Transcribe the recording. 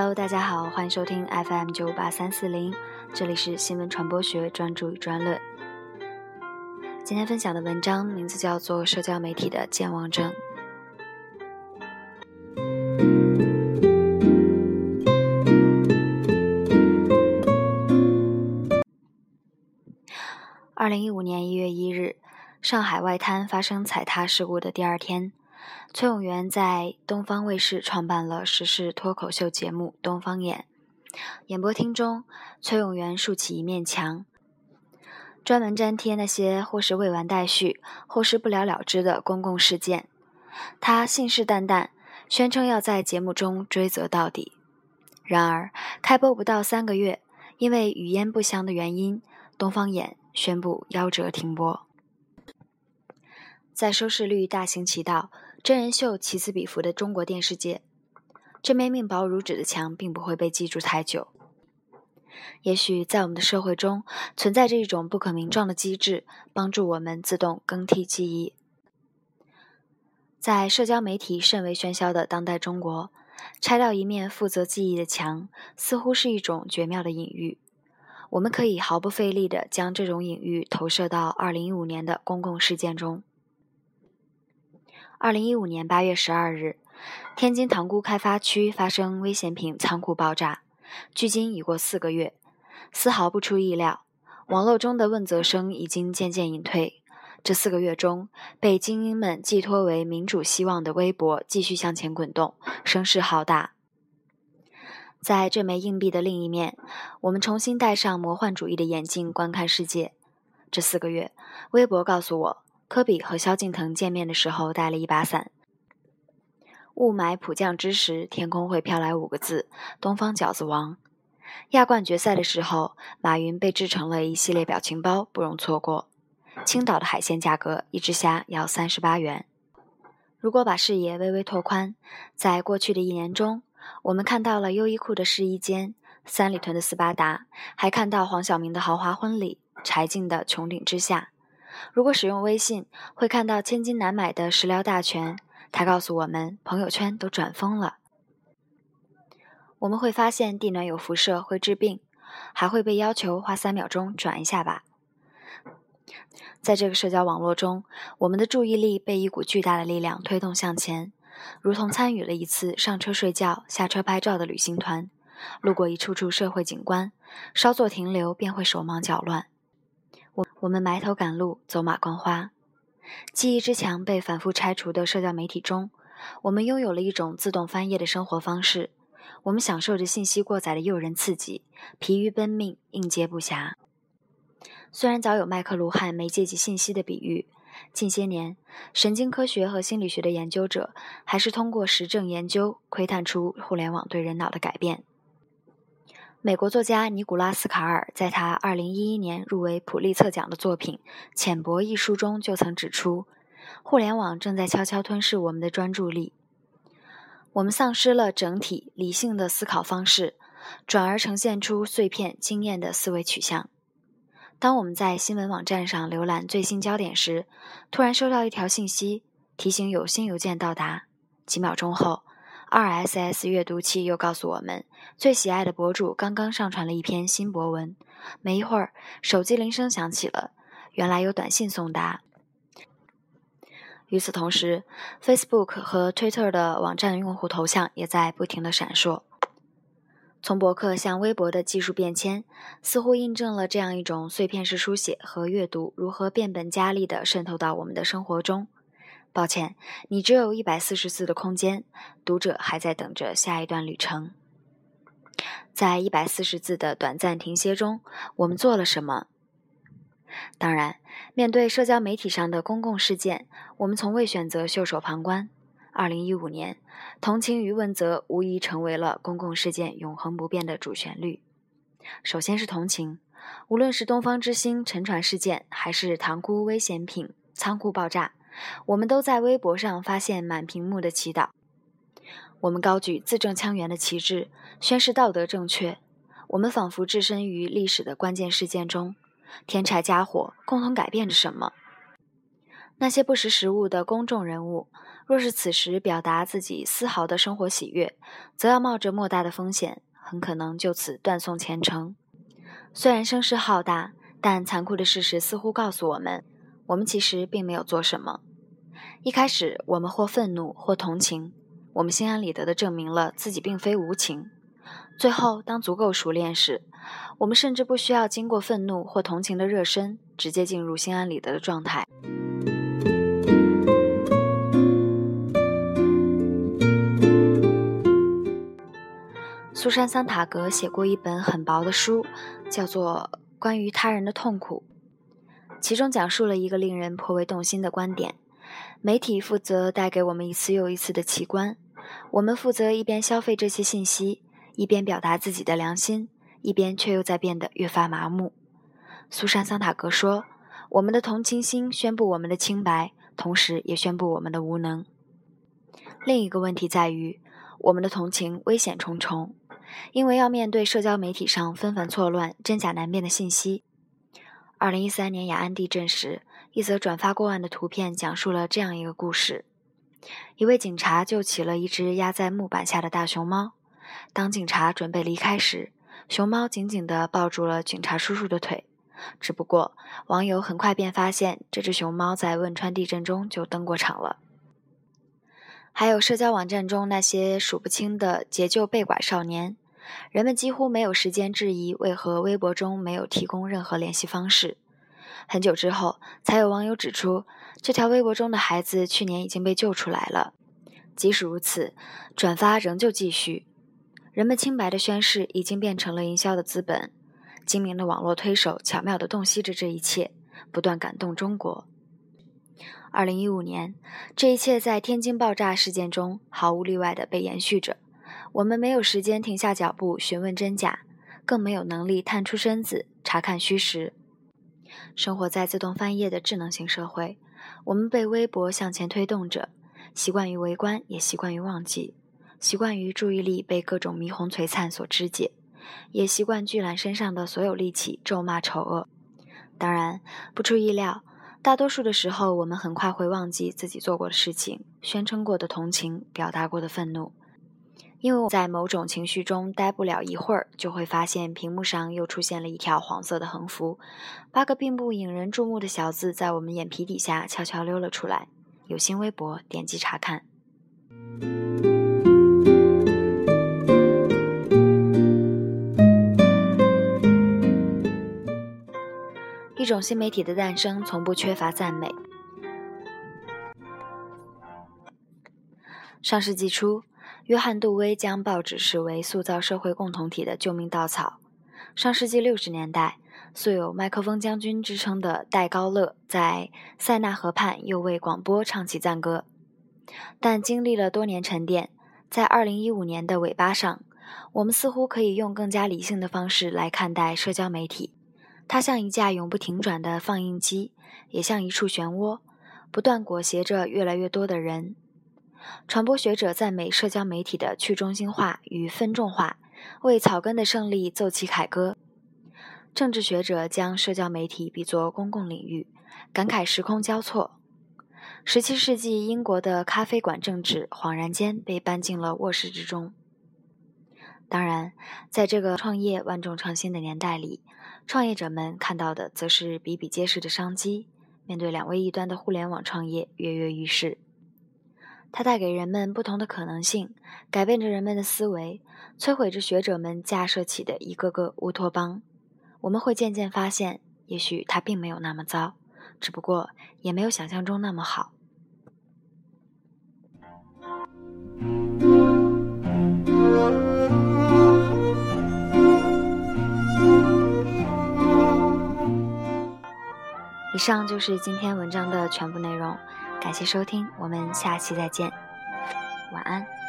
Hello，大家好，欢迎收听 FM 九五八三四零，这里是新闻传播学专注与专论。今天分享的文章名字叫做《社交媒体的健忘症》。二零一五年一月一日，上海外滩发生踩踏事故的第二天。崔永元在东方卫视创办了时事脱口秀节目《东方眼》。演播厅中，崔永元竖起一面墙，专门粘贴那些或是未完待续，或是不了了之的公共事件。他信誓旦旦，宣称要在节目中追责到底。然而，开播不到三个月，因为语焉不详的原因，《东方眼》宣布夭折停播。在收视率大行其道。真人秀此起彼伏的中国电视界，这面命薄如纸的墙并不会被记住太久。也许在我们的社会中存在着一种不可名状的机制，帮助我们自动更替记忆。在社交媒体甚为喧嚣的当代中国，拆掉一面负责记忆的墙，似乎是一种绝妙的隐喻。我们可以毫不费力地将这种隐喻投射到2015年的公共事件中。二零一五年八月十二日，天津塘沽开发区发生危险品仓库爆炸，距今已过四个月，丝毫不出意料，网络中的问责声已经渐渐隐退。这四个月中，被精英们寄托为民主希望的微博继续向前滚动，声势浩大。在这枚硬币的另一面，我们重新戴上魔幻主义的眼镜观看世界。这四个月，微博告诉我。科比和萧敬腾见面的时候带了一把伞。雾霾普降之时，天空会飘来五个字：“东方饺子王。”亚冠决赛的时候，马云被制成了一系列表情包，不容错过。青岛的海鲜价格，一只虾要三十八元。如果把视野微微拓宽，在过去的一年中，我们看到了优衣库的试衣间、三里屯的斯巴达，还看到黄晓明的豪华婚礼、柴静的穹顶之下。如果使用微信，会看到千金难买的食疗大全。他告诉我们，朋友圈都转疯了。我们会发现地暖有辐射，会治病，还会被要求花三秒钟转一下吧。在这个社交网络中，我们的注意力被一股巨大的力量推动向前，如同参与了一次上车睡觉、下车拍照的旅行团，路过一处处社会景观，稍作停留便会手忙脚乱。我们埋头赶路，走马观花。记忆之墙被反复拆除的社交媒体中，我们拥有了一种自动翻页的生活方式。我们享受着信息过载的诱人刺激，疲于奔命，应接不暇。虽然早有麦克卢汉媒介及信息的比喻，近些年神经科学和心理学的研究者还是通过实证研究窥探出互联网对人脑的改变。美国作家尼古拉斯·卡尔在他2011年入围普利策奖的作品《浅薄》一书中就曾指出，互联网正在悄悄吞噬我们的专注力，我们丧失了整体理性的思考方式，转而呈现出碎片经验的思维取向。当我们在新闻网站上浏览最新焦点时，突然收到一条信息，提醒有新邮件到达，几秒钟后。RSS 阅读器又告诉我们，最喜爱的博主刚刚上传了一篇新博文。没一会儿，手机铃声响起了，原来有短信送达。与此同时，Facebook 和 Twitter 的网站用户头像也在不停的闪烁。从博客向微博的技术变迁，似乎印证了这样一种碎片式书写和阅读如何变本加厉地渗透到我们的生活中。抱歉，你只有一百四十字的空间，读者还在等着下一段旅程。在一百四十字的短暂停歇中，我们做了什么？当然，面对社交媒体上的公共事件，我们从未选择袖手旁观。二零一五年，同情与问责无疑成为了公共事件永恒不变的主旋律。首先是同情，无论是东方之星沉船事件，还是塘沽危险品仓库爆炸。我们都在微博上发现满屏幕的祈祷。我们高举字正腔圆的旗帜，宣示道德正确。我们仿佛置身于历史的关键事件中，添柴加火，共同改变着什么。那些不识时务的公众人物，若是此时表达自己丝毫的生活喜悦，则要冒着莫大的风险，很可能就此断送前程。虽然声势浩大，但残酷的事实似乎告诉我们，我们其实并没有做什么。一开始，我们或愤怒，或同情，我们心安理得地证明了自己并非无情。最后，当足够熟练时，我们甚至不需要经过愤怒或同情的热身，直接进入心安理得的状态。苏珊·桑塔格写过一本很薄的书，叫做《关于他人的痛苦》，其中讲述了一个令人颇为动心的观点：媒体负责带给我们一次又一次的奇观，我们负责一边消费这些信息，一边表达自己的良心，一边却又在变得越发麻木。苏珊·桑塔格说：“我们的同情心宣布我们的清白，同时也宣布我们的无能。”另一个问题在于，我们的同情危险重重。因为要面对社交媒体上纷繁错乱、真假难辨的信息。二零一三年雅安地震时，一则转发过万的图片讲述了这样一个故事：一位警察救起了一只压在木板下的大熊猫。当警察准备离开时，熊猫紧紧地抱住了警察叔叔的腿。只不过，网友很快便发现，这只熊猫在汶川地震中就登过场了。还有社交网站中那些数不清的解救被拐少年。人们几乎没有时间质疑为何微博中没有提供任何联系方式。很久之后，才有网友指出，这条微博中的孩子去年已经被救出来了。即使如此，转发仍旧继续。人们清白的宣誓已经变成了营销的资本。精明的网络推手巧妙地洞悉着这一切，不断感动中国。二零一五年，这一切在天津爆炸事件中毫无例外地被延续着。我们没有时间停下脚步询问真假，更没有能力探出身子查看虚实。生活在自动翻页的智能型社会，我们被微博向前推动着，习惯于围观，也习惯于忘记；习惯于注意力被各种霓虹璀璨所肢解，也习惯聚揽身上的所有力气咒骂丑恶。当然，不出意料，大多数的时候，我们很快会忘记自己做过的事情、宣称过的同情、表达过的愤怒。因为我在某种情绪中待不了一会儿，就会发现屏幕上又出现了一条黄色的横幅，八个并不引人注目的小字在我们眼皮底下悄悄溜了出来。有新微博，点击查看。一种新媒体的诞生，从不缺乏赞美。上世纪初。约翰·杜威将报纸视为塑造社会共同体的救命稻草。上世纪六十年代，素有“麦克风将军”之称的戴高乐在塞纳河畔又为广播唱起赞歌。但经历了多年沉淀，在二零一五年的尾巴上，我们似乎可以用更加理性的方式来看待社交媒体。它像一架永不停转的放映机，也像一处漩涡，不断裹挟着越来越多的人。传播学者赞美社交媒体的去中心化与分众化，为草根的胜利奏起凯歌。政治学者将社交媒体比作公共领域，感慨时空交错。十七世纪英国的咖啡馆政治恍然间被搬进了卧室之中。当然，在这个创业万众创新的年代里，创业者们看到的则是比比皆是的商机。面对两位一端的互联网创业跃跃欲试。它带给人们不同的可能性，改变着人们的思维，摧毁着学者们架设起的一个个乌托邦。我们会渐渐发现，也许它并没有那么糟，只不过也没有想象中那么好。以上就是今天文章的全部内容。感谢收听，我们下期再见，晚安。